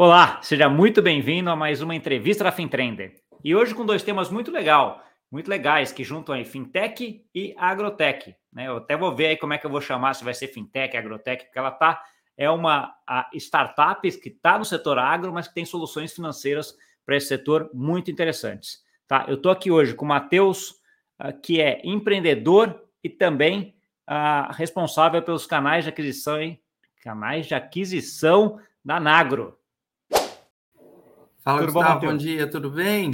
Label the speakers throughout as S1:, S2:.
S1: Olá, seja muito bem-vindo a mais uma entrevista da FinTrender. E hoje com dois temas muito legal, muito legais, que juntam aí fintech e agrotech. Né? Eu até vou ver aí como é que eu vou chamar, se vai ser fintech, agrotech, porque ela tá é uma startup que está no setor agro, mas que tem soluções financeiras para esse setor muito interessantes. Tá? Eu estou aqui hoje com o Matheus, uh, que é empreendedor e também uh, responsável pelos canais de aquisição, hein? canais de aquisição da Nagro.
S2: Fala, tudo Gustavo, bom, bom dia, tudo bem?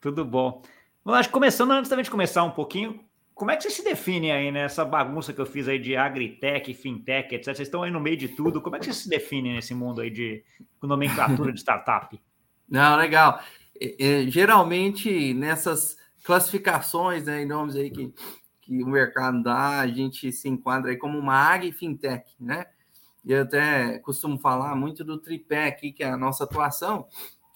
S1: Tudo bom. Vamos começando, antes da gente começar um pouquinho, como é que você se define aí nessa bagunça que eu fiz aí de agritech, fintech, etc? Vocês estão aí no meio de tudo. Como é que você se define nesse mundo aí de nomenclatura de startup?
S2: Não, legal. É, é, geralmente nessas classificações, né, em nomes aí que, que o mercado dá, a gente se enquadra aí como uma ag fintech, né? E eu até costumo falar muito do tripé aqui, que é a nossa atuação,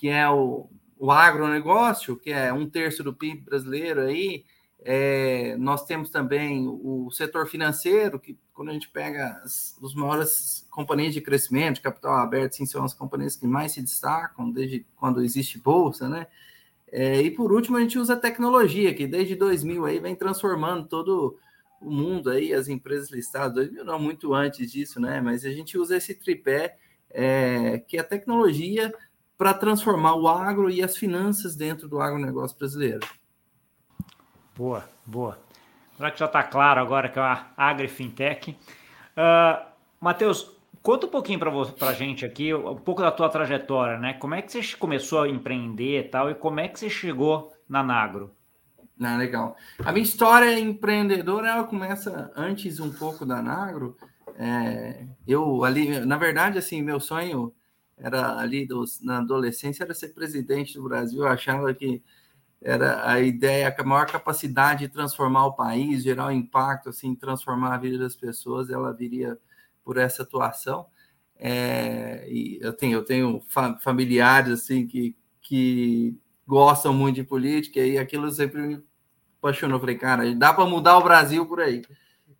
S2: que é o, o agronegócio, que é um terço do PIB brasileiro aí. É, nós temos também o setor financeiro, que quando a gente pega as, os maiores companhias de crescimento, de capital aberto, sim, são as companhias que mais se destacam desde quando existe bolsa, né? É, e por último, a gente usa a tecnologia, que desde 2000 aí vem transformando todo o mundo aí, as empresas listadas, 2000 não, muito antes disso, né? Mas a gente usa esse tripé, é, que é a tecnologia para transformar o agro e as finanças dentro do agronegócio brasileiro.
S1: Boa, boa. Será que já está claro agora que é uma AgriFintech? Uh, Matheus, conta um pouquinho para a gente aqui, um pouco da tua trajetória, né? Como é que você começou a empreender e tal, e como é que você chegou na Nagro?
S2: Ah, legal. A minha história empreendedora, ela começa antes um pouco da Nagro. É, eu ali, na verdade, assim, meu sonho era ali dos, na adolescência era ser presidente do Brasil. Achava que era a ideia, a maior capacidade de transformar o país, gerar um impacto, assim, transformar a vida das pessoas, ela viria por essa atuação. É, e eu tenho, eu tenho familiares assim que, que gostam muito de política e aquilo sempre me apaixonou. Falei, cara, dá para mudar o Brasil por aí.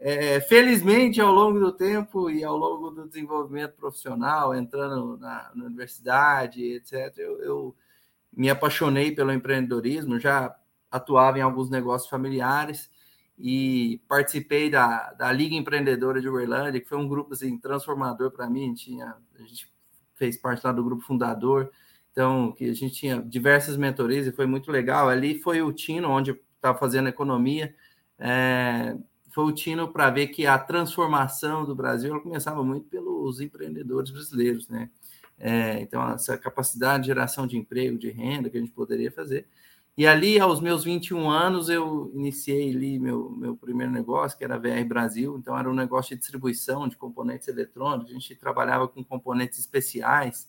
S2: É, felizmente, ao longo do tempo e ao longo do desenvolvimento profissional, entrando na, na universidade, etc., eu, eu, me apaixonei pelo empreendedorismo, já atuava em alguns negócios familiares e participei da, da Liga Empreendedora de Uberlândia, que foi um grupo assim, transformador para mim. Tinha, a gente fez parte lá do grupo fundador, então que a gente tinha diversas mentorias e foi muito legal. Ali foi o Tino, onde estava fazendo economia. É, foi o tino para ver que a transformação do Brasil ela começava muito pelos empreendedores brasileiros, né? É, então, essa capacidade de geração de emprego, de renda que a gente poderia fazer. E ali, aos meus 21 anos, eu iniciei ali meu, meu primeiro negócio, que era a VR Brasil. Então, era um negócio de distribuição de componentes eletrônicos. A gente trabalhava com componentes especiais,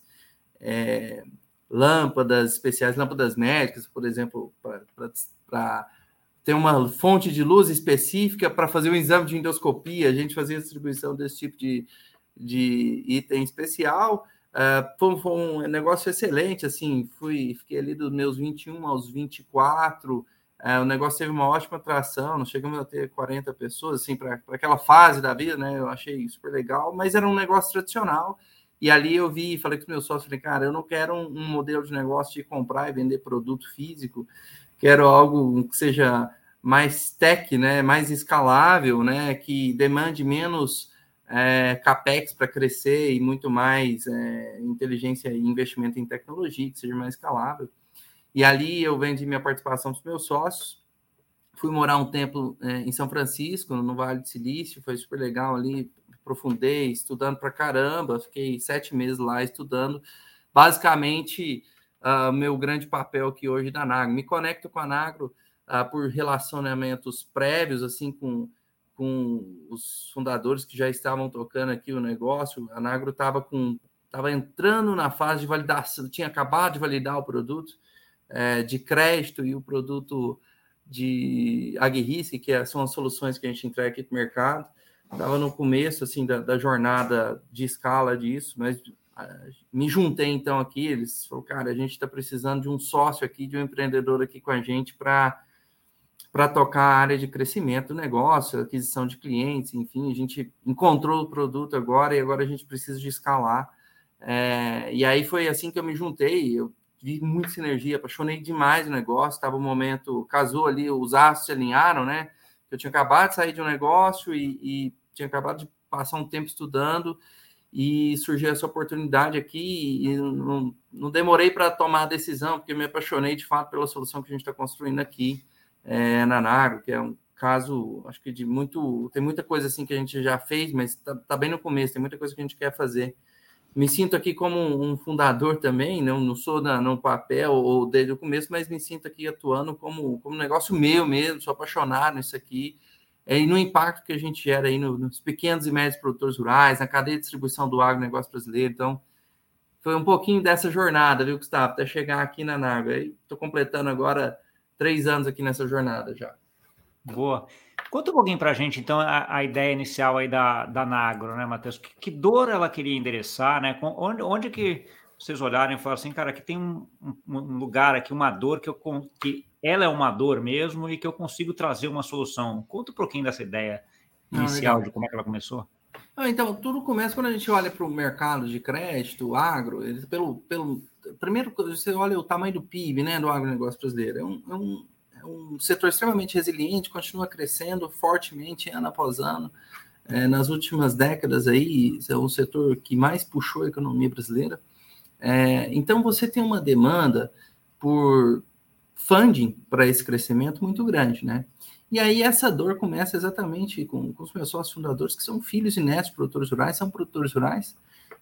S2: é, lâmpadas especiais, lâmpadas médicas, por exemplo, para tem uma fonte de luz específica para fazer um exame de endoscopia, a gente fazia distribuição desse tipo de, de item especial. Uh, foi, foi, um negócio excelente, assim, fui, fiquei ali dos meus 21 aos 24, uh, é, o negócio teve uma ótima atração, nós chegamos a ter 40 pessoas, assim, para aquela fase da vida, né, eu achei super legal, mas era um negócio tradicional, e ali eu vi, falei com os meus sócios, falei, cara, eu não quero um, um modelo de negócio de comprar e vender produto físico, quero algo que seja mais tech, né, mais escalável, né, que demande menos é, capex para crescer e muito mais é, inteligência e investimento em tecnologia, que seja mais escalável. E ali eu vendi minha participação dos meus sócios, fui morar um tempo é, em São Francisco, no Vale do Silício, foi super legal ali, aprofundei, estudando para caramba, fiquei sete meses lá estudando, basicamente uh, meu grande papel aqui hoje da Nagro. Me conecto com a Nagro uh, por relacionamentos prévios, assim, com, com os fundadores que já estavam tocando aqui o negócio. A Nagro estava com estava entrando na fase de validação, tinha acabado de validar o produto é, de crédito e o produto de Agririsc, que é, são as soluções que a gente entrega aqui para o mercado. Estava no começo assim da, da, jornada de escala disso, mas me juntei então aqui, eles falaram, cara, a gente está precisando de um sócio aqui, de um empreendedor aqui com a gente para para tocar a área de crescimento do negócio, aquisição de clientes, enfim, a gente encontrou o produto agora e agora a gente precisa de escalar É, e aí foi assim que eu me juntei. Eu vi muita sinergia, apaixonei demais o negócio. Estava um momento, casou ali, os astros se alinharam, né? Eu tinha acabado de sair de um negócio e, e tinha acabado de passar um tempo estudando e surgiu essa oportunidade aqui e não, não demorei para tomar a decisão, porque me apaixonei de fato pela solução que a gente está construindo aqui é, na Nago, que é um caso, acho que de muito, tem muita coisa assim que a gente já fez, mas está tá bem no começo, tem muita coisa que a gente quer fazer. Me sinto aqui como um fundador também, não, não sou na, no papel ou desde o começo, mas me sinto aqui atuando como, como negócio meu mesmo, sou apaixonado nisso aqui, é, e no impacto que a gente gera aí nos pequenos e médios produtores rurais, na cadeia de distribuição do agronegócio brasileiro. Então, foi um pouquinho dessa jornada, viu, Gustavo, até chegar aqui na Naga. Estou completando agora três anos aqui nessa jornada já.
S1: Boa. Conta um pouquinho para a gente, então, a, a, ideia inicial aí da, da Nagro, né, Matheus? Que, que, dor ela queria endereçar, né? Onde, onde que vocês olharem e falaram assim, cara, aqui tem um, um lugar aqui, uma dor que, eu, que ela é uma dor mesmo e que eu consigo trazer uma solução. Conta um pouquinho dessa ideia inicial ah, de como é que ela começou.
S2: Ah, então, tudo começa quando a gente olha para o mercado de crédito, agro, ele, pelo, pelo. Primeiro, você olha o tamanho do PIB né, do agronegócio brasileiro. É um, é um, é um setor extremamente resiliente, continua crescendo fortemente ano após ano. É, nas últimas décadas aí, é o setor que mais puxou a economia brasileira. É, então, você tem uma demanda por funding para esse crescimento muito grande, né? E aí essa dor começa exatamente com, com os meus sócios fundadores, que são filhos e netos produtores rurais, são produtores rurais,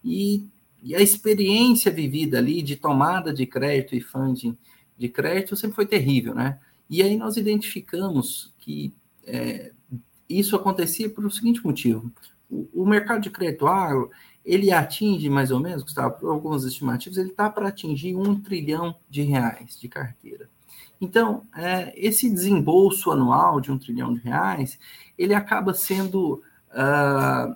S2: e, e, a experiência vivida ali de tomada de crédito e funding de crédito sempre foi terrível, né? E aí nós identificamos que é, isso acontecia por o seguinte motivo. O, o mercado de crédito agro, ele atinge mais ou menos, Gustavo, por algumas estimativas, ele está para atingir um trilhão de reais de carteira. Então, é, esse desembolso anual de um trilhão de reais, ele acaba sendo uh,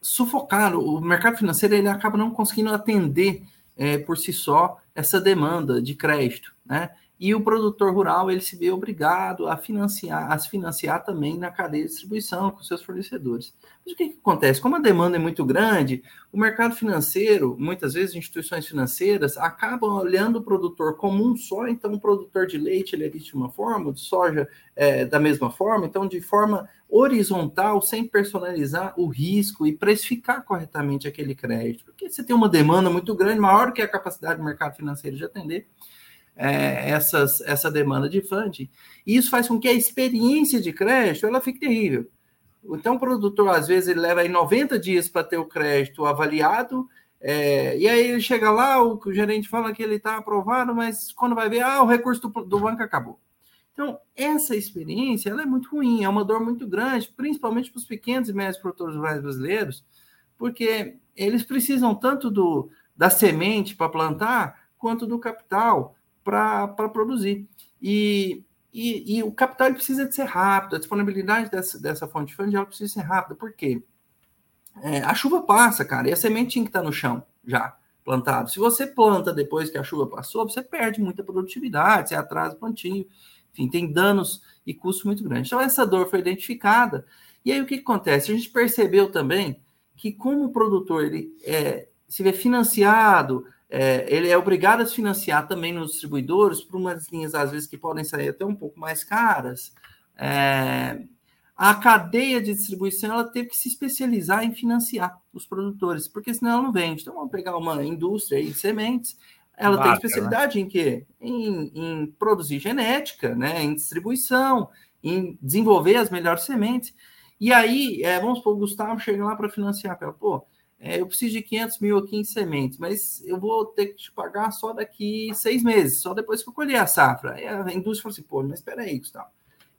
S2: sufocado. O mercado financeiro ele acaba não conseguindo atender é, por si só essa demanda de crédito, né? E o produtor rural ele se vê obrigado a financiar, a se financiar também na cadeia de distribuição com seus fornecedores. Mas o que, que, acontece? Como a demanda é muito grande, o mercado financeiro, muitas vezes instituições financeiras, acabam olhando o produtor como um só, então o produtor de leite ele é de uma forma, de soja é, da mesma forma, então de forma horizontal, sem personalizar o risco e precificar corretamente aquele crédito, porque você tem uma demanda muito grande, maior que a capacidade do mercado financeiro de atender, é, essas, essa demanda de funding. E isso faz com que a experiência de crédito ela fique terrível. Então, o produtor, às vezes, ele leva aí 90 dias para ter o crédito avaliado, é, e aí ele chega lá, o, o gerente fala que ele está aprovado, mas quando vai ver, ah, o recurso do, do banco acabou. Então, essa experiência é muito ruim, é uma dor muito grande, principalmente para os pequenos e médios produtores rurais brasileiros, porque eles precisam tanto do, da semente para plantar, quanto do capital para produzir. E, e, e, o capital precisa de ser rápido, a disponibilidade dessa, dessa fonte de fundo precisa ser rápida. Por quê? É, a chuva passa, cara, e a semente tinha que estar no chão já plantado. Se você planta depois que a chuva passou, você perde muita produtividade, você atrasa o plantio, enfim, tem danos e custos muito grandes. Então, essa dor foi identificada. E aí, o que, que acontece? A gente percebeu também que, como o produtor ele, é, se vê financiado, é, ele é obrigado a se financiar também nos distribuidores por umas linhas, às vezes, que podem sair até um pouco mais caras. É, a cadeia de distribuição ela teve que se especializar em financiar os produtores, porque senão ela não vende. Então, vamos pegar uma indústria de sementes, ela Vaca, tem né? especialidade né? em quê? Em, em, produzir genética, né? em distribuição, em desenvolver as melhores sementes. E aí, é, vamos supor, o Gustavo chega lá para financiar, fala, pô, é, eu preciso de 500 mil aqui em sementes, mas eu vou ter que te pagar só daqui seis meses, só depois que eu colher a safra. Aí a indústria falou assim, pô, mas espera aí, Gustavo.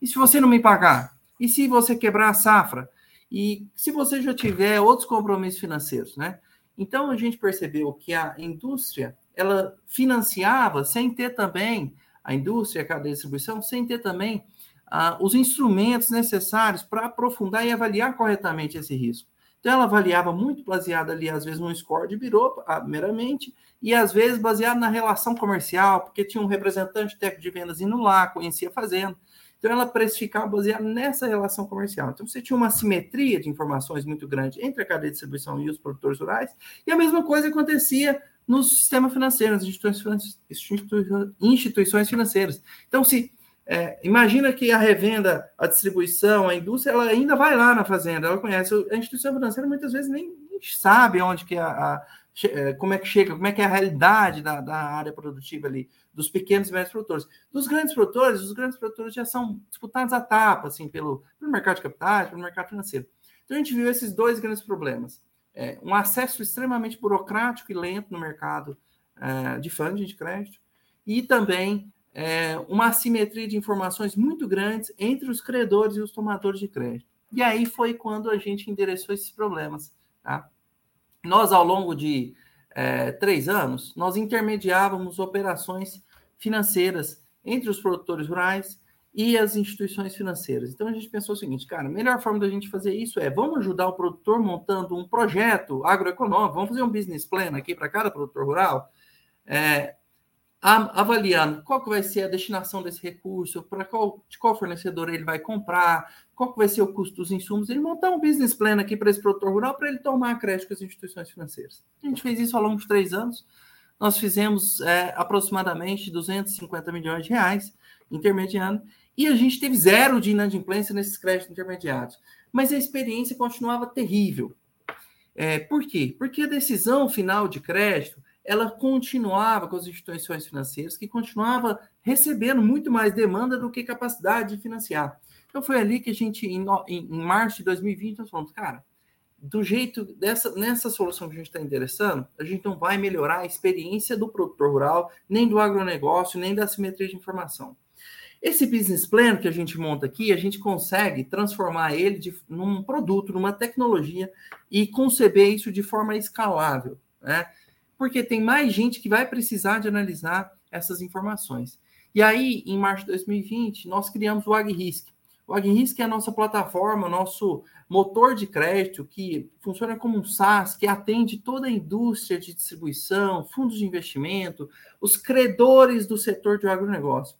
S2: E se você não me pagar? E se você quebrar a safra? E se você já tiver outros compromissos financeiros, né? Então a gente percebeu que a indústria ela financiava sem ter também a indústria, a cadeia de distribuição, sem ter também ah, os instrumentos necessários para aprofundar e avaliar corretamente esse risco. Então, ela avaliava muito baseada ali, às vezes, num score de birô, ah, meramente, e às vezes baseado na relação comercial, porque tinha um representante técnico de vendas indo lá, conhecia a fazenda. Então, ela precificava baseada nessa relação comercial. Então, você tinha uma simetria de informações muito grande entre a cadeia de distribuição e os produtores rurais, e a mesma coisa acontecia no sistema financeiro, nas instituições financeiras. Então, se é, imagina que a revenda, a distribuição, a indústria, ela ainda vai lá na fazenda, ela conhece. A instituição financeira muitas vezes nem, nem sabe onde que a, a, é, como é que chega, como é que é a realidade da, da área produtiva ali, dos pequenos e médios produtores. Dos grandes produtores, os grandes produtores já são disputados a tapa, assim, pelo, pelo mercado de capitais, pelo mercado financeiro. Então a gente viu esses dois grandes problemas. É, um acesso extremamente burocrático e lento no mercado é, de funding de crédito, e também é, uma assimetria de informações muito grandes entre os credores e os tomadores de crédito. E aí foi quando a gente endereçou esses problemas. Tá? Nós, ao longo de é, três anos, nós intermediávamos operações financeiras entre os produtores rurais e as instituições financeiras. Então a gente pensou o seguinte, cara, a melhor forma da gente fazer isso é vamos ajudar o produtor montando um projeto agroeconômico, vamos fazer um business plan aqui para cada produtor rural, é, avaliando qual que vai ser a destinação desse recurso, para qual, de qual fornecedor ele vai comprar, qual que vai ser o custo dos insumos, ele montar um business plan aqui para esse produtor rural para ele tomar crédito com as instituições financeiras. A gente fez isso ao longo de três anos. Nós fizemos é, aproximadamente 250 milhões de reais intermediando e a gente teve zero de inadimplência nesses créditos intermediários. Mas a experiência continuava terrível. É, por quê? Porque a decisão final de crédito ela continuava com as instituições financeiras, que continuava recebendo muito mais demanda do que capacidade de financiar. Então foi ali que a gente, em, em, março de 2020, nós falamos, cara, do jeito dessa nessa solução que a gente está interessando, a gente não vai melhorar a experiência do produtor rural, nem do agronegócio, nem da simetria de informação. Esse business plan que a gente monta aqui, a gente consegue transformar ele de, num produto, numa tecnologia e conceber isso de forma escalável, né? Porque tem mais gente que vai precisar de analisar essas informações. E aí, em março de 2020, nós criamos o AgRisk. O AgRisk é a nossa plataforma, nosso motor de crédito que funciona como um SaaS, que atende toda a indústria de distribuição, fundos de investimento, os credores do setor de agronegócio.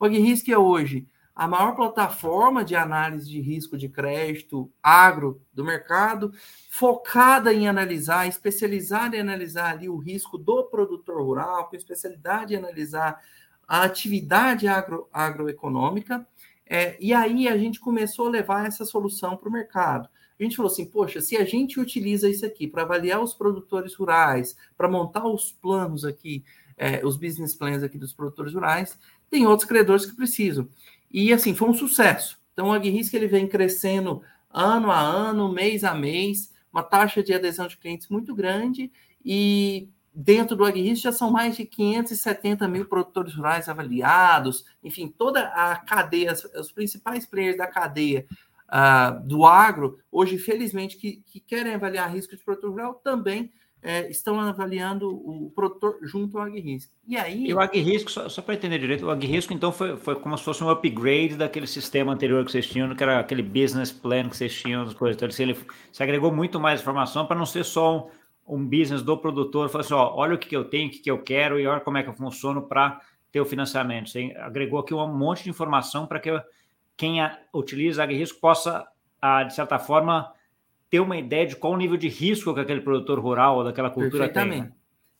S2: O AgRisk é hoje a maior plataforma de análise de risco de crédito agro do mercado, focada em analisar, especializada em analisar ali o risco do produtor rural, com especialidade em analisar a atividade agro, agroeconômica. É, e aí a gente começou a levar essa solução para o mercado. A gente falou assim, poxa, se a gente utiliza isso aqui para avaliar os produtores rurais, para montar os planos aqui, é, os business plans aqui dos produtores rurais, tem outros credores que precisam. E assim, foi um sucesso. Então, o AgRisk ele vem crescendo ano a ano, mês a mês, uma taxa de adesão de clientes muito grande e dentro do AgRisk já são mais de 570 mil produtores rurais avaliados, enfim, toda a cadeia, os principais players da cadeia uh, do agro, hoje, felizmente, que, que querem avaliar risco de produtor rural, também é, estão avaliando o produtor junto ao AgRisk.
S1: E aí. E o AgRisk, só, só para entender direito, o AgRisk então foi, foi como se fosse um upgrade daquele sistema anterior que vocês tinham, que era aquele business plan que vocês tinham. Então, ele, ele se agregou muito mais informação para não ser só um, um business do produtor, falar assim: ó, olha o que, que eu tenho, o que, que eu quero e olha como é que eu funciono para ter o financiamento. Você agregou aqui um monte de informação para que quem a, utiliza AgRisk possa, a, de certa forma, ter uma ideia de qual o nível de risco que aquele produtor rural ou daquela cultura tem. Né?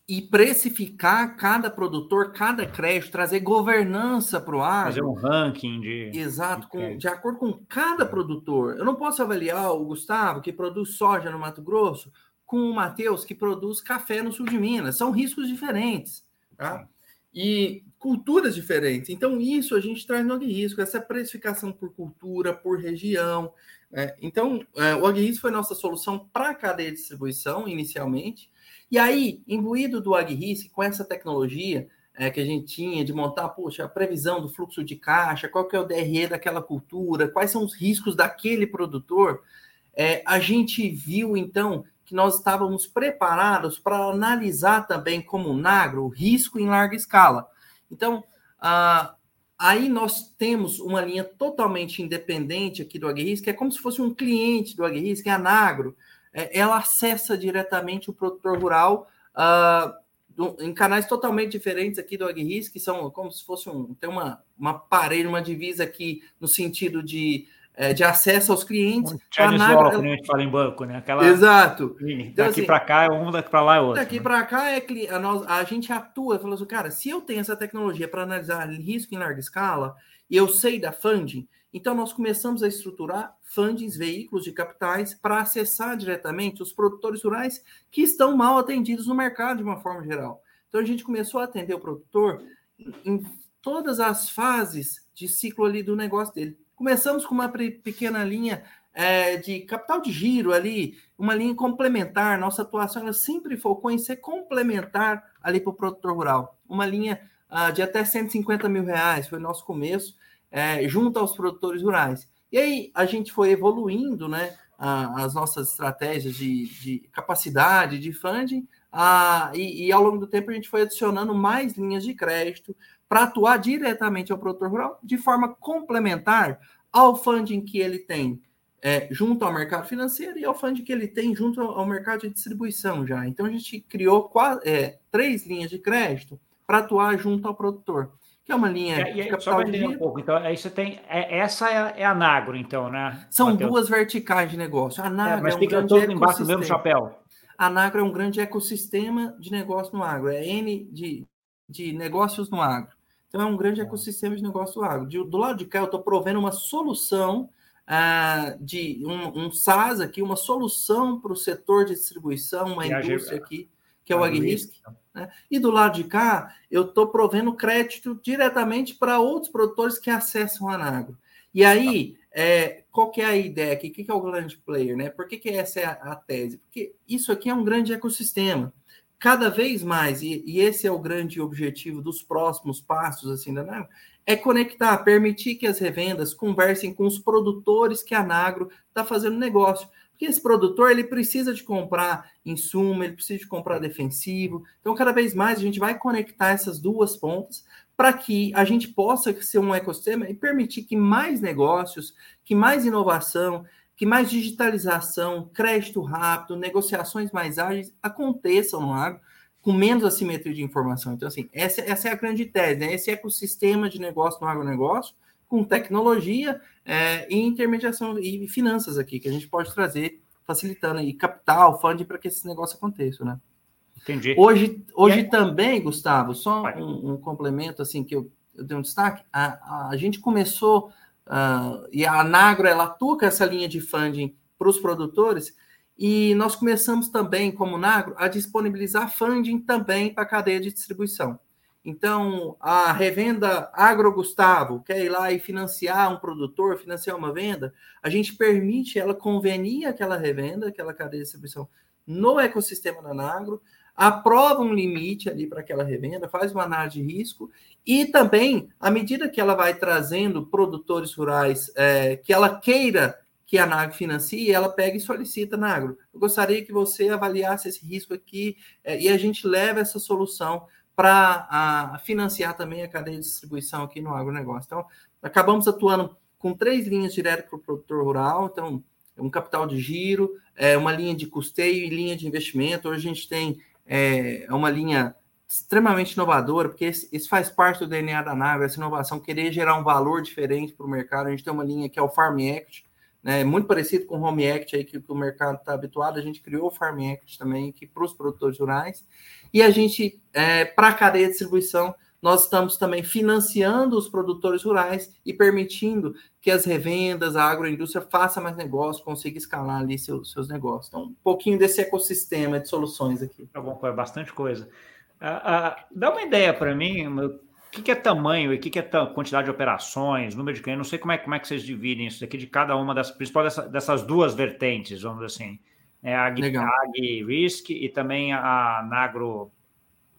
S2: E precificar cada produtor, cada crédito, trazer governança para o ar.
S1: Fazer um ranking de.
S2: Exato, de, com, de acordo com cada produtor. Eu não posso avaliar o Gustavo, que produz soja no Mato Grosso, com o Matheus, que produz café no sul de Minas. São riscos diferentes. Tá? E culturas diferentes. Então, isso a gente traz no risco, essa precificação por cultura, por região. É, então, é, o AgRisk foi nossa solução para a cadeia de distribuição, inicialmente. E aí, imbuído do AgRisk, com essa tecnologia é, que a gente tinha de montar, poxa, a previsão do fluxo de caixa, qual que é o DRE daquela cultura, quais são os riscos daquele produtor, é, a gente viu, então, que nós estávamos preparados para analisar também como Nagro o risco em larga escala. Então, a, Aí nós temos uma linha totalmente independente aqui do AgRisk, que é como se fosse um cliente do que é a Nagro. É, ela acessa diretamente o produtor rural uh, em canais totalmente diferentes aqui do AgRisk, que são como se fosse um, tem uma, uma parede, uma divisa aqui no sentido de, é, de acesso aos clientes. Um
S1: Nagra, a gente fala em banco, né?
S2: Aquela... Exato.
S1: Então, daqui assim, para cá é um, daqui para lá é outro.
S2: Daqui
S1: né?
S2: para cá é que a, nós, a gente atua, falou assim, cara, se eu tenho essa tecnologia para analisar risco em larga escala e eu sei da funding, então, nós começamos a estruturar fundings, veículos de capitais, para acessar diretamente os produtores rurais que estão mal atendidos no mercado de uma forma geral. Então, a gente começou a atender o produtor em todas as fases de ciclo ali do negócio dele. Começamos com uma pequena linha é, de capital de giro ali, uma linha complementar. Nossa atuação ela sempre focou em ser complementar ali para o produtor rural. Uma linha ah, de até 150 mil reais foi nosso começo é, junto aos produtores rurais. E aí a gente foi evoluindo né, a, as nossas estratégias de, de capacidade, de funding, a, e, e, ao longo do tempo a gente foi adicionando mais linhas de crédito para atuar diretamente ao produtor rural de forma complementar ao funding que ele tem é, junto ao mercado financeiro e ao funding que ele tem junto ao mercado de distribuição já. Então a gente criou é, três linhas de crédito para atuar junto ao produtor que é uma linha
S1: é, de capital só de giro. um pouco. Então, aí você tem. É, essa é a, é a Nagro, então, né?
S2: São Mateus? duas verticais de negócio. A Nagro
S1: é, mas é um fica todo embaixo do mesmo chapéu.
S2: A Nagro é um grande ecossistema de negócio no agro. É N de, de negócios no agro. Então, é um grande tá. ecossistema de negócio agro. De, do lado de cá, eu estou provendo uma solução ah, de um, um SaaS aqui, uma solução para o setor de distribuição, uma indústria aqui que é o AgRisk. Né? E do lado de cá, eu estou provendo crédito diretamente para outros produtores que acessam a Anagro. E aí, é, qual que é a ideia aqui? O que, que é o grande player? Né? Por que, que essa é a, a tese? Porque isso aqui é um grande ecossistema. Cada vez mais, e, e esse é o grande objetivo dos próximos passos assim da Anagro, é conectar, permitir que as revendas conversem com os produtores que a Anagro está fazendo negócio. Porque esse produtor ele precisa de comprar insumo, ele precisa de comprar defensivo. Então, cada vez mais a gente vai conectar essas duas pontas para que a gente possa ser um ecossistema e permitir que mais negócios, que mais inovação, que mais digitalização, crédito rápido, negociações mais ágeis aconteçam no agro com menos assimetria de informação. Então, assim, essa, essa é a grande tese, né? Esse ecossistema de negócio no agronegócio, com tecnologia é, e intermediação e finanças aqui, que a gente pode trazer, facilitando aí capital, funding, para que esse negócio aconteça, né?
S1: Entendi.
S2: Hoje, hoje é... também, Gustavo, só um, um, complemento assim que eu, eu dei um destaque, a, a gente começou, uh, e a Nagro, ela atua com essa linha de funding para os produtores, e nós começamos também, como Nagro, a disponibilizar funding também para a cadeia de distribuição. Então, a revenda Agro Gustavo quer ir lá e financiar um produtor, financiar uma venda, a gente permite ela convenir aquela revenda, aquela cadeia de distribuição no ecossistema da Nagro, aprova um limite ali para aquela revenda, faz uma análise de risco e também, à medida que ela vai trazendo produtores rurais é, que ela queira que a Nagro financie, ela pega e solicita Nagro. Eu gostaria que você avaliasse esse risco aqui é, e a gente leva essa solução para financiar também a cadeia de distribuição aqui no agronegócio. Então, acabamos atuando com três linhas direto para o produtor rural, então, um capital de giro, é, uma linha de custeio e linha de investimento. Hoje a gente tem é, uma linha extremamente inovadora, porque isso faz parte do DNA da nave, essa inovação, querer gerar um valor diferente para o mercado. A gente tem uma linha que é o Farm Act, né, muito parecido com o Home Act aí que, que o mercado está habituado. A gente criou o Farm Act também para os produtores rurais. E a gente, é, para a cadeia de distribuição, nós estamos também financiando os produtores rurais e permitindo que as revendas, a agroindústria faça mais negócio, consiga escalar ali seus, seus negócios. Então, um pouquinho desse ecossistema de soluções aqui.
S1: Tá bom, é bastante coisa. Uh, uh, dá uma ideia para mim, o que, que, é tamanho e o que, que, é quantidade de operações, número de clientes, não sei como é, como é que vocês dividem isso aqui de cada uma das, principal dessa, dessas duas vertentes, vamos dizer assim é a Ag Risk e também a Nagro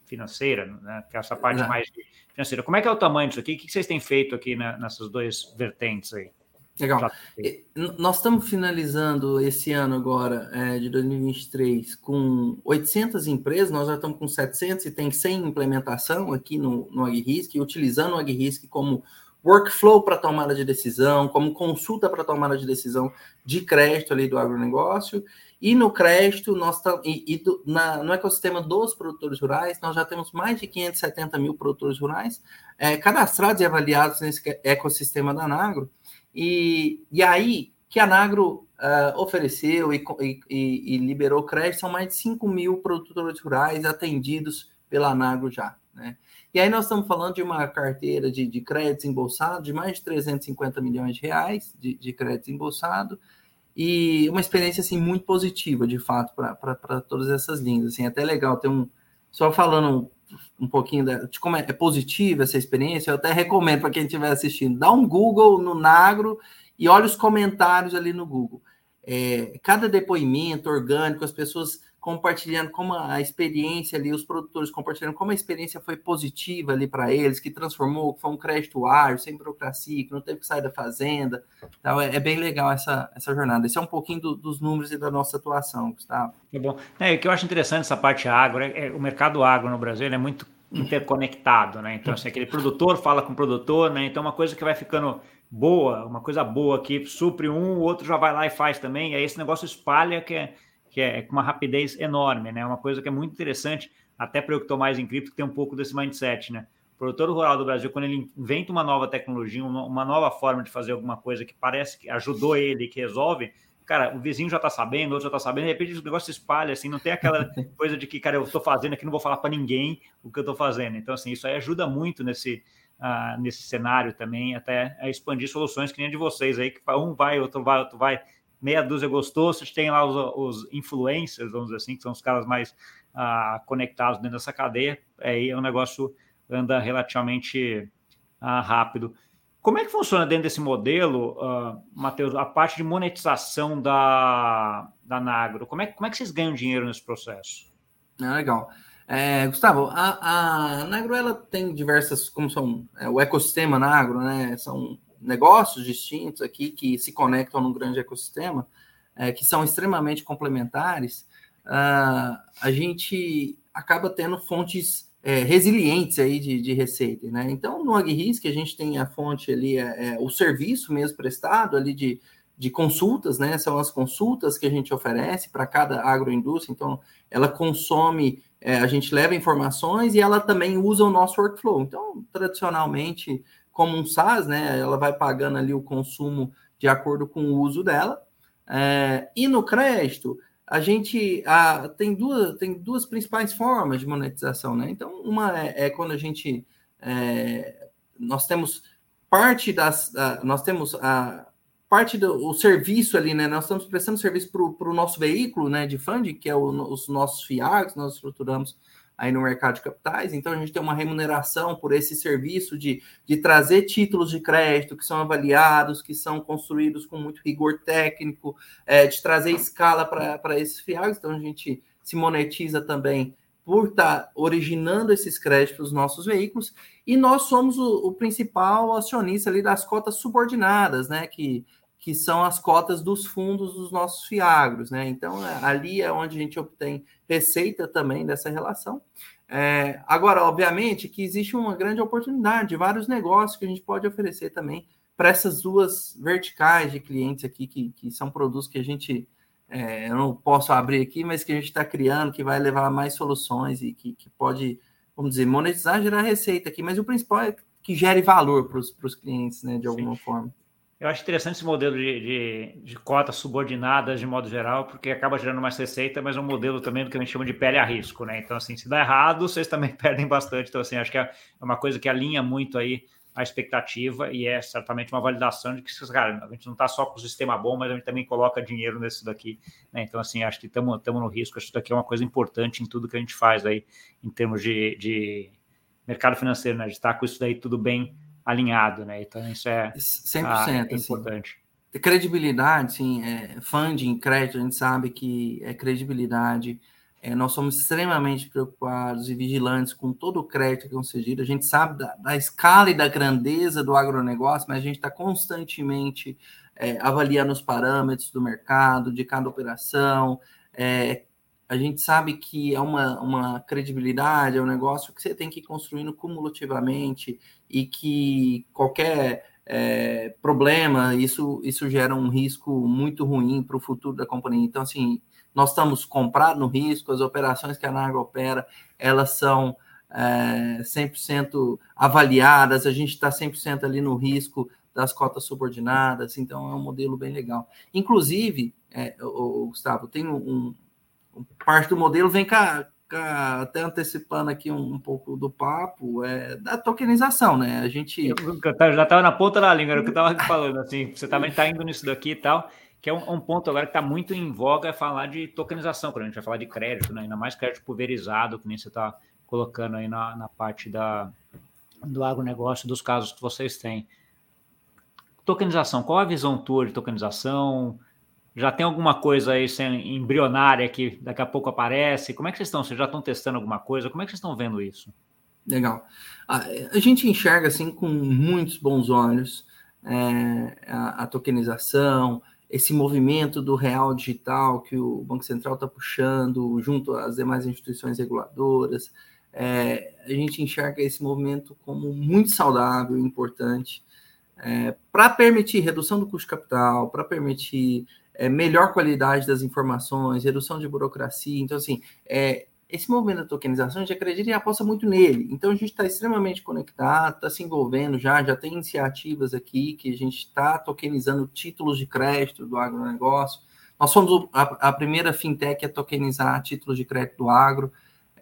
S1: financeira, né, que é essa parte mais financeira. Como é que é o tamanho disso aqui? O que vocês têm feito aqui né, nessas duas vertentes aí?
S2: Legal. Nós estamos finalizando esse ano agora, é, de 2023, com 800 empresas, nós já estamos com 700 e tem 100 implementação aqui no, no AgRisk, utilizando o AgRisk como workflow para tomada de decisão, como consulta para tomada de decisão de crédito ali do agronegócio, E no crédito, nós e, e do, na, no ecossistema dos produtores rurais, nós já temos mais de 570 mil produtores rurais é, cadastrados e avaliados nesse ecossistema da Nagro. E, e aí, que a Nagro uh, ofereceu e, e, e, liberou crédito, são mais de 5 mil produtores rurais atendidos pela Nagro já. Né? E aí nós estamos falando de uma carteira de, de créditos embolsados de mais de 350 milhões de reais de, de crédito embolsado, e uma experiência assim muito positiva, de fato, para todas essas linhas. Assim, é até legal ter um. Só falando um, pouquinho de como é, é, positiva essa experiência, eu até recomendo para quem estiver assistindo, dá um Google no Nagro e olha os comentários ali no Google. É, cada depoimento orgânico, as pessoas compartilhando como a experiência ali, os produtores compartilhando como a experiência foi positiva ali para eles, que transformou, que foi um crédito ágil, sem burocracia, que não teve que sair da fazenda. Então, é, é bem legal essa, essa jornada. Esse é um pouquinho do, dos números e da nossa atuação, Gustavo.
S1: É bom. É, o que eu acho interessante essa parte agro, é, é o mercado agro no Brasil é muito interconectado, né? Então, assim, aquele produtor fala com o produtor, né? Então, uma coisa que vai ficando boa, uma coisa boa que supre um, o outro já vai lá e faz também, e aí esse negócio espalha que é que é com uma rapidez enorme, né? Uma coisa que é muito interessante, até para eu que estou mais em cripto, que tem um pouco desse mindset, né? O produtor rural do Brasil, quando ele inventa uma nova tecnologia, uma nova forma de fazer alguma coisa que parece que ajudou ele, que resolve, cara, o vizinho já está sabendo, o outro já está sabendo, de repente o negócio se espalha, assim, não tem aquela coisa de que, cara, eu estou fazendo aqui, não vou falar para ninguém o que eu estou fazendo. Então, assim, isso aí ajuda muito nesse, uh, nesse cenário também, até a expandir soluções que nem a de vocês aí, que um vai, outro vai, outro vai, meia dúzia gostou, vocês têm lá os, os influencers, vamos dizer assim, que são os caras mais ah, conectados dentro dessa cadeia, aí o negócio anda relativamente ah, rápido. Como é que funciona dentro desse modelo, uh, Matheus, a parte de monetização da, da Nagro? Como é, como é que vocês ganham dinheiro nesse processo?
S2: É, legal. É, Gustavo, a, a Nagro ela tem diversas, como são é, o ecossistema Nagro, né? São negócios distintos aqui que se conectam num grande ecossistema, é, que são extremamente complementares, uh, a gente acaba tendo fontes é, resilientes aí de, de, receita, né? Então, no AgRisk, a gente tem a fonte ali, é, é, o serviço mesmo prestado ali de, de consultas, né? São as consultas que a gente oferece para cada agroindústria. Então, ela consome, é, a gente leva informações e ela também usa o nosso workflow. Então, tradicionalmente, como um SaaS, né? Ela vai pagando ali o consumo de acordo com o uso dela. É, e no crédito, a gente a, tem, duas, tem duas principais formas de monetização, né? Então, uma é, é quando a gente é, nós temos parte das a, nós temos a parte do serviço ali, né? Nós estamos prestando serviço para o nosso veículo, né? De funding, que é o, os nossos FIAGs, nós estruturamos aí no mercado de capitais. Então, a gente tem uma remuneração por esse serviço de, de trazer títulos de crédito que são avaliados, que são construídos com muito rigor técnico, é, de trazer escala para esses fiagos. Então, a gente se monetiza também por estar tá originando esses créditos nos nossos veículos, e nós somos o, o, principal acionista ali das cotas subordinadas, né? Que que são as cotas dos fundos dos nossos fiagros, né? Então, é, ali é onde a gente obtém receita também dessa relação. É, agora, obviamente, que existe uma grande oportunidade, vários negócios que a gente pode oferecer também para essas duas verticais de clientes aqui, que, que são produtos que a gente, é, eu não posso abrir aqui, mas que a gente está criando, que vai levar mais soluções e que, que pode, vamos dizer, monetizar, gerar receita aqui, mas o principal é que gere valor para os clientes, né, de alguma Sim. forma.
S1: Eu acho interessante esse modelo de, de, de, cotas subordinadas de modo geral, porque acaba gerando mais receita, mas é um modelo também do que a gente chama de pele a risco, né? Então, assim, se dá errado, vocês também perdem bastante. Então, assim, acho que é uma coisa que alinha muito aí a expectativa e é certamente uma validação de que, cara, a gente não está só com o sistema bom, mas a gente também coloca dinheiro nesse daqui, né? Então, assim, acho que estamos no risco. Acho que isso daqui é uma coisa importante em tudo que a gente faz aí, em termos de, de mercado financeiro, né? De estar com isso daí tudo bem alinhado, né? Então isso é 100%
S2: ah, é assim. importante. Assim. Credibilidade, sim, é, funding, crédito, a gente sabe que é credibilidade. É, nós somos extremamente preocupados e vigilantes com todo o crédito que é concedido. A gente sabe da, da escala e da grandeza do agronegócio, mas a gente está constantemente é, avaliando os parâmetros do mercado, de cada operação, é, a gente sabe que é uma, uma credibilidade, é um negócio que você tem que ir construindo cumulativamente e que qualquer é, problema, isso, isso gera um risco muito ruim para o futuro da companhia. Então, assim, nós estamos comprados no risco, as operações que a Nagro opera, elas são é, 100% avaliadas, a gente está 100% ali no risco das cotas subordinadas, então é um modelo bem legal. Inclusive, é, o, Gustavo, tem um, um, parte do modelo vem cá, até antecipando aqui um, um, pouco do papo, é da tokenização, né? A gente. Eu,
S1: eu já estava na ponta da língua, era o que eu estava falando, assim, você também está indo nisso daqui e tal, que é um, um ponto agora que está muito em voga é falar de tokenização, quando a gente vai falar de crédito, né? ainda mais crédito pulverizado, que nem você está colocando aí na, na parte da, do agronegócio, dos casos que vocês têm. Tokenização, qual a visão tua de tokenização? Já tem alguma coisa aí sendo embrionária que daqui a pouco aparece? Como é que vocês estão? Vocês já estão testando alguma coisa? Como é que vocês estão vendo isso?
S2: Legal. A, a gente enxerga assim com muitos bons olhos é, a, a, tokenização, esse movimento do real digital que o Banco Central está puxando junto às demais instituições reguladoras. É, a gente enxerga esse movimento como muito saudável, importante, é, para permitir redução do custo de capital, para permitir é, melhor qualidade das informações, redução de burocracia. Então, assim, é, esse movimento da tokenização, a gente acredita e aposta muito nele. Então, a gente está extremamente conectado, está se envolvendo já, já tem iniciativas aqui que a gente está tokenizando títulos de crédito do agronegócio. Nós somos a, a primeira fintech a tokenizar títulos de crédito do agro.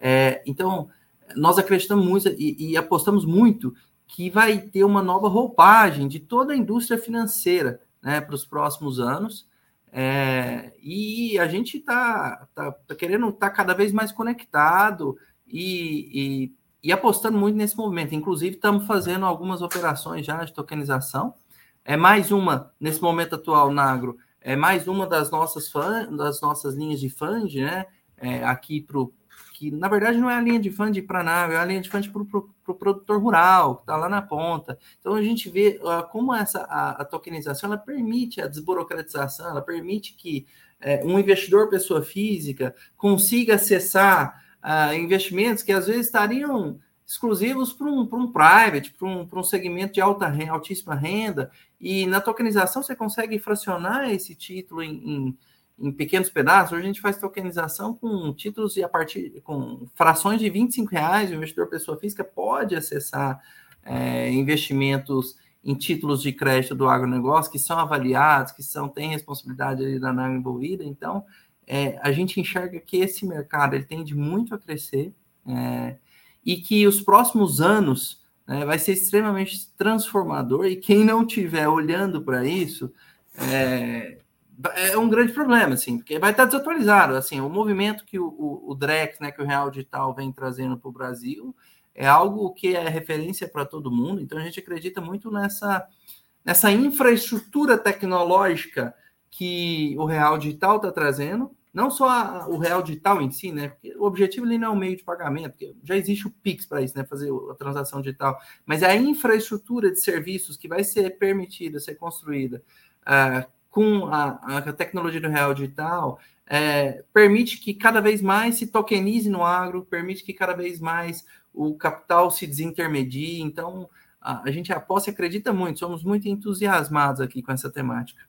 S2: É, então, nós acreditamos muito e, e apostamos muito que vai ter uma nova roupagem de toda a indústria financeira né, para os próximos anos. É, e a gente está tá, tá querendo estar tá cada vez mais conectado e, e, e, apostando muito nesse movimento. Inclusive, estamos fazendo algumas operações já de tokenização. É mais uma, nesse momento atual, Nagro, é mais uma das nossas, fun, das nossas linhas de fund, né? É, aqui para o que na verdade não é a linha de fund para nave, é a linha de fund para o pro, pro produtor rural, que está lá na ponta. Então a gente vê uh, como essa a, a, tokenização ela permite a desburocratização, ela permite que uh, um investidor pessoa física consiga acessar uh, investimentos que às vezes estariam exclusivos para um, um private, para um, um segmento de alta altíssima renda, e na tokenização você consegue fracionar esse título em, em em pequenos pedaços, hoje a gente faz tokenização com títulos e a partir com frações de 25 reais, o investidor pessoa física pode acessar é, investimentos em títulos de crédito do agronegócio que são avaliados, que são têm responsabilidade ali da NAG envolvida. Então, é, a gente enxerga que esse mercado ele tende muito a crescer é, e que os próximos anos né, vai ser extremamente transformador e quem não tiver olhando para isso é, é um grande problema, assim, porque vai estar desatualizado. Assim, o movimento que o, o, o Drex, né, que o Real Digital vem trazendo para o Brasil, é algo que é referência para todo mundo. Então, a gente acredita muito nessa, nessa infraestrutura tecnológica que o Real Digital está trazendo. Não só a, o Real Digital em si, né? Porque o objetivo ali não é o meio de pagamento, porque já existe o Pix para isso, né? Fazer a transação digital. Mas é a infraestrutura de serviços que vai ser permitida, ser construída. Uh, com a, a tecnologia do real digital, é, permite que cada vez mais se tokenize no agro, permite que cada vez mais o capital se desintermedie. Então, a, a gente aposta e acredita muito, somos muito entusiasmados aqui com essa temática.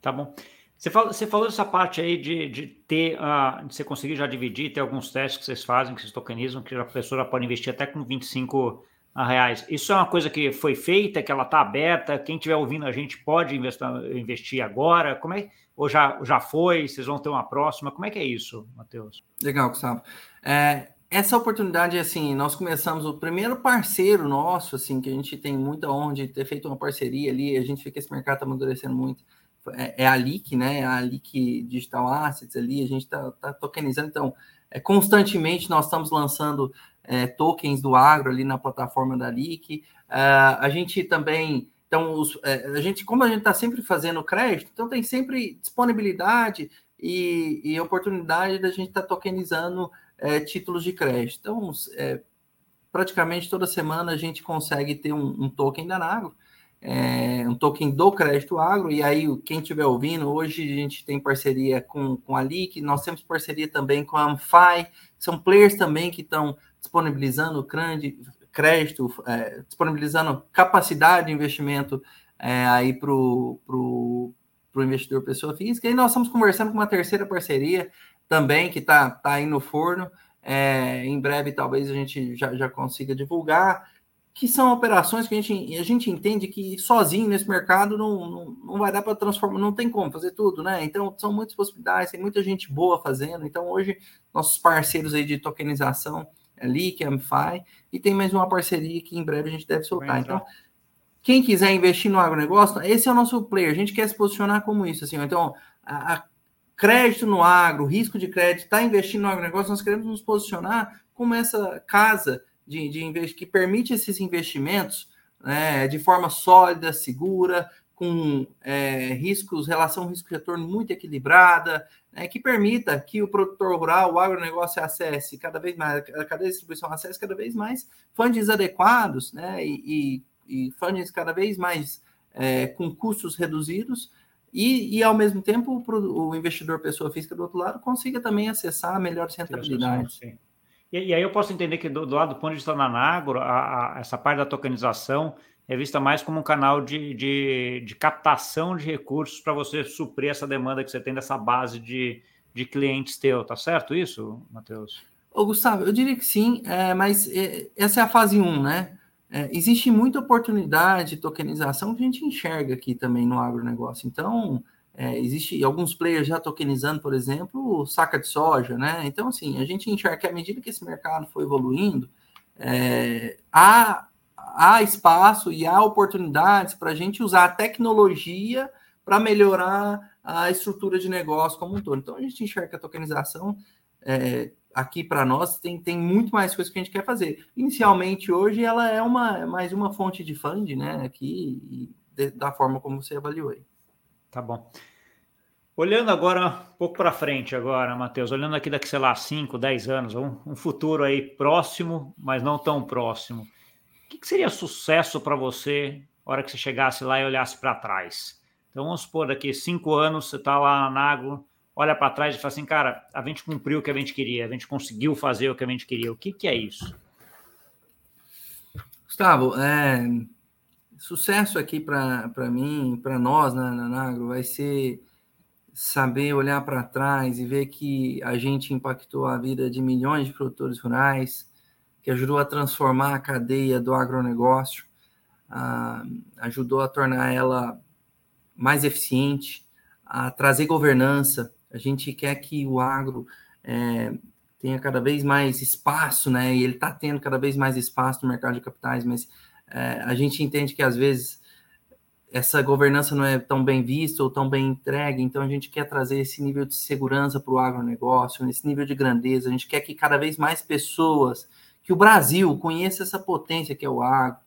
S1: Tá bom. Você falou, você falou dessa parte aí de, de ter, uh, de você conseguir já dividir, ter alguns testes que vocês fazem, que vocês tokenizam, que a pessoa já pode investir até com 25 reais. Isso é uma coisa que foi feita, que ela está aberta. Quem estiver ouvindo a gente pode investir, investir agora. Como é? Ou já, já foi? Vocês vão ter uma próxima? Como é que é isso, Matheus?
S2: Legal, Gustavo. É, essa oportunidade, assim, nós começamos o primeiro parceiro nosso, assim, que a gente tem muita honra de ter feito uma parceria ali. A gente vê que esse mercado está amadurecendo muito. É, é a LIC, né? A LIC Digital Assets ali. A gente está tá tokenizando. Então, é, constantemente nós estamos lançando é, tokens do agro ali na plataforma da LIC. Uh, a gente também, então, os, é, a gente, como a gente está sempre fazendo crédito, então tem sempre disponibilidade e, e oportunidade da gente estar tá tokenizando é, títulos de crédito. Então, é, praticamente toda semana a gente consegue ter um, um token da Nago, é, um token do crédito agro, e aí quem estiver ouvindo, hoje a gente tem parceria com, com a LIC, nós temos parceria também com a Amfi, são players também que estão disponibilizando crédito, é, disponibilizando capacidade de investimento é, aí para o investidor pessoa física. E nós estamos conversando com uma terceira parceria também que está tá aí no forno. É, em breve, talvez a gente já, já consiga divulgar, que são operações que a gente, a gente entende que sozinho nesse mercado não, não, não vai dar para transformar, não tem como fazer tudo, né? Então, são muitas possibilidades, tem muita gente boa fazendo. Então, hoje, nossos parceiros aí de tokenização, ali, que é Amify, e tem mais uma parceria que em breve a gente deve soltar. Então, quem quiser investir no agronegócio, esse é o nosso player. A gente quer se posicionar como isso. Assim, então, a, a crédito no agro, risco de crédito, está investindo no agronegócio, nós queremos nos posicionar como essa casa de, de que permite esses investimentos né, de forma sólida, segura, com é, riscos, relação risco-retorno muito equilibrada, né, que permita que o produtor rural, o agronegócio acesse cada vez mais, a cadeia de distribuição acesse cada vez mais fundos adequados, né, e, e, e fundos cada vez mais é, com custos reduzidos, e, e, ao mesmo tempo o, o, investidor pessoa física do outro lado consiga também acessar melhores rentabilidades.
S1: E, e, aí eu posso entender que do, do lado do ponto de vista da Nagro, a, a, essa parte da tokenização é vista mais como um canal de, de, de captação de recursos para você suprir essa demanda que você tem dessa base de, de clientes teu, tá certo isso, Matheus?
S2: Ô, Gustavo, eu diria que sim, é, mas é, essa é a fase 1, né? É, existe muita oportunidade de tokenização que a gente enxerga aqui também no agronegócio. Então, é, existe alguns players já tokenizando, por exemplo, saca de soja, né? Então, assim, a gente enxerga que à medida que esse mercado foi evoluindo, é, há, há espaço e há oportunidades para a gente usar a tecnologia para melhorar a estrutura de negócio como um todo. Então, a gente enxerga a tokenização é, aqui para nós tem, tem muito mais coisas que a gente quer fazer. Inicialmente, hoje, ela é uma mais uma fonte de fund, né? Aqui, de, da forma como você avaliou aí.
S1: Tá bom. Olhando agora um pouco para frente agora, Matheus, olhando aqui daqui, sei lá, 5, 10 anos, um, um, futuro aí próximo, mas não tão próximo. O que, que seria sucesso para você na hora que você chegasse lá e olhasse para trás? Então vamos supor, daqui cinco anos você está lá na Nago, olha para trás e fala assim, cara, a gente cumpriu o que a gente queria, a gente conseguiu fazer o que a gente queria. O que, que é isso?
S2: Gustavo, é, sucesso aqui para mim, para nós na, na Nagro, vai ser saber olhar para trás e ver que a gente impactou a vida de milhões de produtores rurais, que ajudou a transformar a cadeia do agronegócio, ajudou a tornar ela mais eficiente, a trazer governança, a gente quer que o agro é, tenha cada vez mais espaço, né? E ele está tendo cada vez mais espaço no mercado de capitais, mas é, a gente entende que às vezes essa governança não é tão bem vista ou tão bem entregue, então a gente quer trazer esse nível de segurança para o agronegócio, esse nível de grandeza, a gente quer que cada vez mais pessoas, que o Brasil conheça essa potência que é o agro,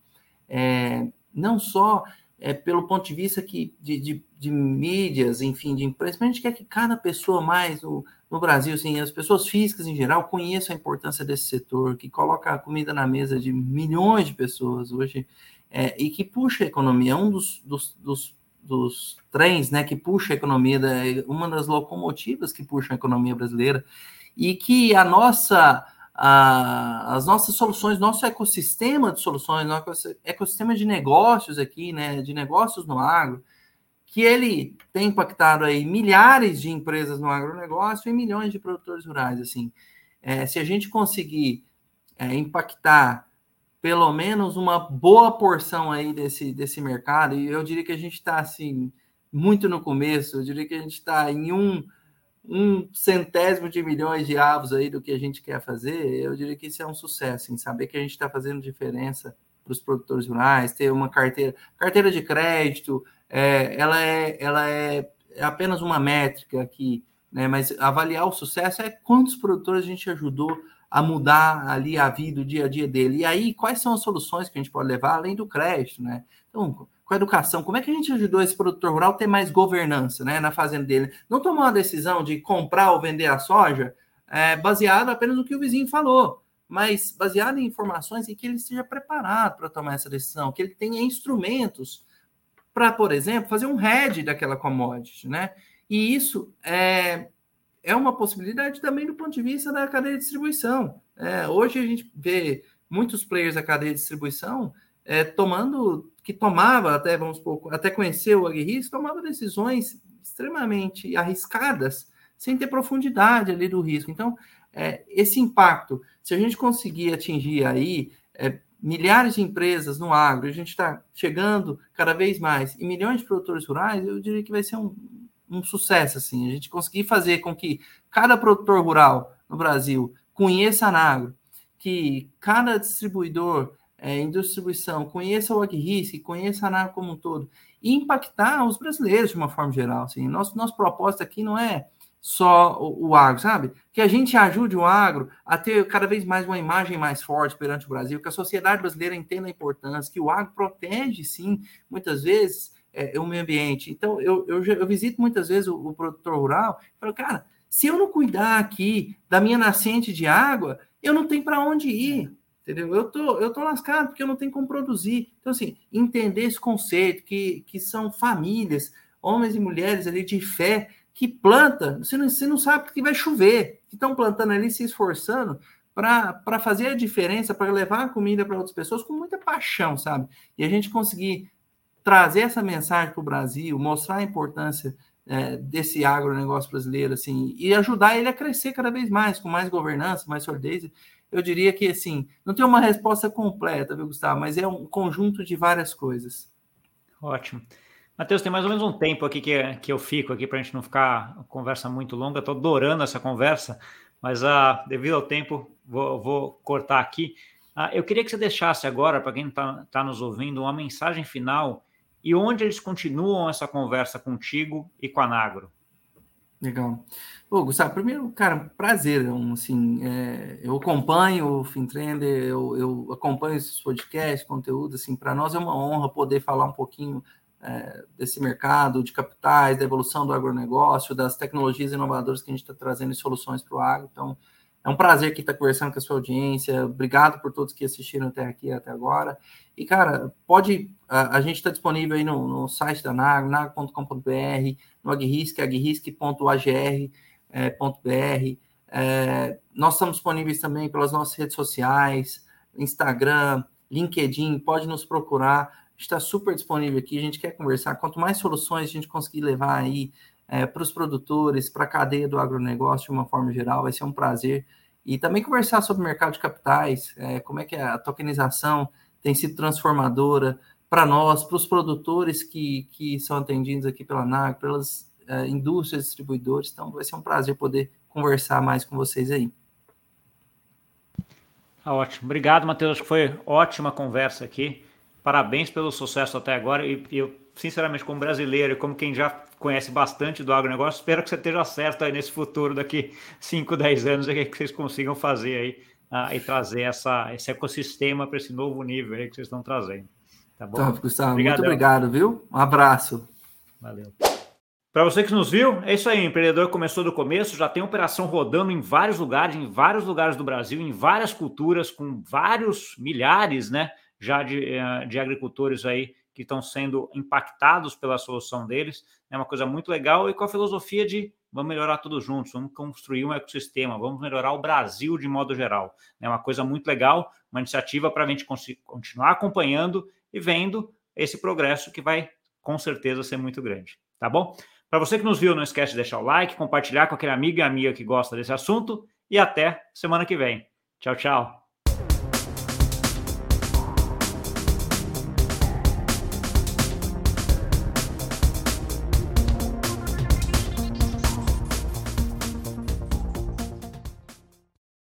S2: é, não só é, pelo ponto de vista que, de, de, de mídias, enfim, de empresas, mas a gente quer que cada pessoa mais no, no Brasil, assim, as pessoas físicas em geral, conheçam a importância desse setor, que coloca a comida na mesa de milhões de pessoas hoje é, e que puxa a economia. É um dos, dos, dos, dos trens né, que puxa a economia, da, uma das locomotivas que puxa a economia brasileira, e que a nossa a, as nossas soluções, nosso ecossistema de soluções, nosso ecossistema de negócios aqui, né, de negócios no agro, que ele tem impactado aí milhares de empresas no agronegócio e milhões de produtores rurais, assim. É, se a gente conseguir é, impactar pelo menos uma boa porção aí desse, desse mercado, e eu diria que a gente está, assim, muito no começo, eu diria que a gente está em um um centésimo de milhões de avos aí do que a gente quer fazer, eu diria que isso é um sucesso, em saber que a gente está fazendo diferença para os produtores rurais, ter uma carteira, carteira de crédito, é, ela, é, ela é, é apenas uma métrica aqui, né? Mas avaliar o sucesso é quantos produtores a gente ajudou a mudar ali a vida, o dia a dia dele. E aí, quais são as soluções que a gente pode levar além do crédito, né? Então, com a educação, como é que a gente ajudou esse produtor rural a ter mais governança né, na fazenda dele? Não tomar uma decisão de comprar ou vender a soja é, baseado apenas no que o vizinho falou, mas baseado em informações e que ele esteja preparado para tomar essa decisão, que ele tenha instrumentos para, por exemplo, fazer um hedge daquela commodity, né? E isso é, é uma possibilidade também do ponto de vista da cadeia de distribuição. É, hoje a gente vê muitos players da cadeia de distribuição é, tomando, que tomava, até vamos supor, até conhecer o agrisco, tomava decisões extremamente arriscadas, sem ter profundidade ali do risco. Então, é, esse impacto, se a gente conseguir atingir aí é, milhares de empresas no agro, a gente está chegando cada vez mais, e milhões de produtores rurais, eu diria que vai ser um, um sucesso, assim, a gente conseguir fazer com que cada produtor rural no Brasil conheça a Nagro, que cada distribuidor é, em distribuição conheça o AgRisk, conheça a Nagro como um todo, e impactar os brasileiros de uma forma geral. Assim. Nosso, nosso propósito aqui não é só o, o, agro, sabe? Que a gente ajude o agro a ter cada vez mais uma imagem mais forte perante o Brasil, que a sociedade brasileira entenda a importância, que o agro protege, sim, muitas vezes, é, o meio ambiente. Então, eu, eu, eu visito muitas vezes o, o produtor rural e falo, cara, se eu não cuidar aqui da minha nascente de água, eu não tenho para onde ir. Entendeu? Eu tô, eu tô lascado porque eu não tenho como produzir. Então, assim, entender esse conceito, que, que são famílias, homens e mulheres ali de fé, que planta, você não, você não sabe que vai chover, que estão plantando ali, se esforçando para fazer a diferença, para levar a comida para outras pessoas com muita paixão, sabe? E a gente conseguir trazer essa mensagem para o Brasil, mostrar a importância é, desse agronegócio brasileiro, assim, e ajudar ele a crescer cada vez mais, com mais governança, mais sordez. Eu diria que, assim, não tem uma resposta completa, viu, Gustavo? Mas é um conjunto de várias coisas.
S1: Ótimo. Matheus, tem mais ou menos um tempo aqui que, que eu fico aqui para a gente não ficar conversa muito longa. Estou adorando essa conversa, mas ah, devido ao tempo, vou, vou cortar aqui. Ah, eu queria que você deixasse agora, para quem está tá nos ouvindo, uma mensagem final e onde eles continuam essa conversa contigo e com a Nagro.
S2: Legal. Ô, Gustavo, primeiro, cara, prazer. Assim, é, eu acompanho o Fintrender, eu, eu acompanho esses podcasts, conteúdo. Assim, para nós é uma honra poder falar um pouquinho é, desse mercado de capitais, da evolução do agronegócio, das tecnologias inovadoras que a gente está trazendo e soluções para o agro. Então, é um prazer aqui estar conversando com a sua audiência. Obrigado por todos que assistiram até aqui, até agora. E, cara, pode. A, a gente está disponível aí no, no, site da NAG, nag.com.br, no agrisk, agrisk.agr.br. É, é, nós estamos disponíveis também pelas nossas redes sociais, Instagram, LinkedIn, pode nos procurar está super disponível aqui, a gente quer conversar. Quanto mais soluções a gente conseguir levar aí é, para os produtores, para a cadeia do agronegócio de uma forma geral, vai ser um prazer. E também conversar sobre o mercado de capitais, é, como é que a tokenização tem sido transformadora para nós, para os produtores que, que são atendidos aqui pela NAG, pelas é, indústrias, distribuidores. Então, vai ser um prazer poder conversar mais com vocês aí.
S1: Ah, ótimo. Obrigado, Matheus. Acho que foi ótima conversa aqui. Parabéns pelo sucesso até agora. E eu, sinceramente, como brasileiro e como quem já conhece bastante do agronegócio, espero que você esteja certo aí nesse futuro, daqui 5, 10 anos, é que vocês consigam fazer aí uh, e trazer essa, esse ecossistema para esse novo nível aí que vocês estão trazendo. Tá bom? Top,
S2: Gustavo. Obrigadão. Muito obrigado, viu? Um abraço.
S1: Valeu. Para você que nos viu, é isso aí. O empreendedor começou do começo, já tem operação rodando em vários lugares, em vários lugares do Brasil, em várias culturas, com vários milhares, né? já de, eh, de agricultores aí que estão sendo impactados pela solução deles. É uma coisa muito legal e com a filosofia de vamos melhorar todos juntos, vamos construir um ecossistema, vamos melhorar o Brasil de modo geral. É uma coisa muito legal, uma iniciativa para a gente continuar acompanhando e vendo esse progresso que vai com certeza ser muito grande. Tá bom? Para você que nos viu, não esquece de deixar o like, compartilhar com aquele amigo e amiga que gosta desse assunto e até semana que vem. Tchau, tchau.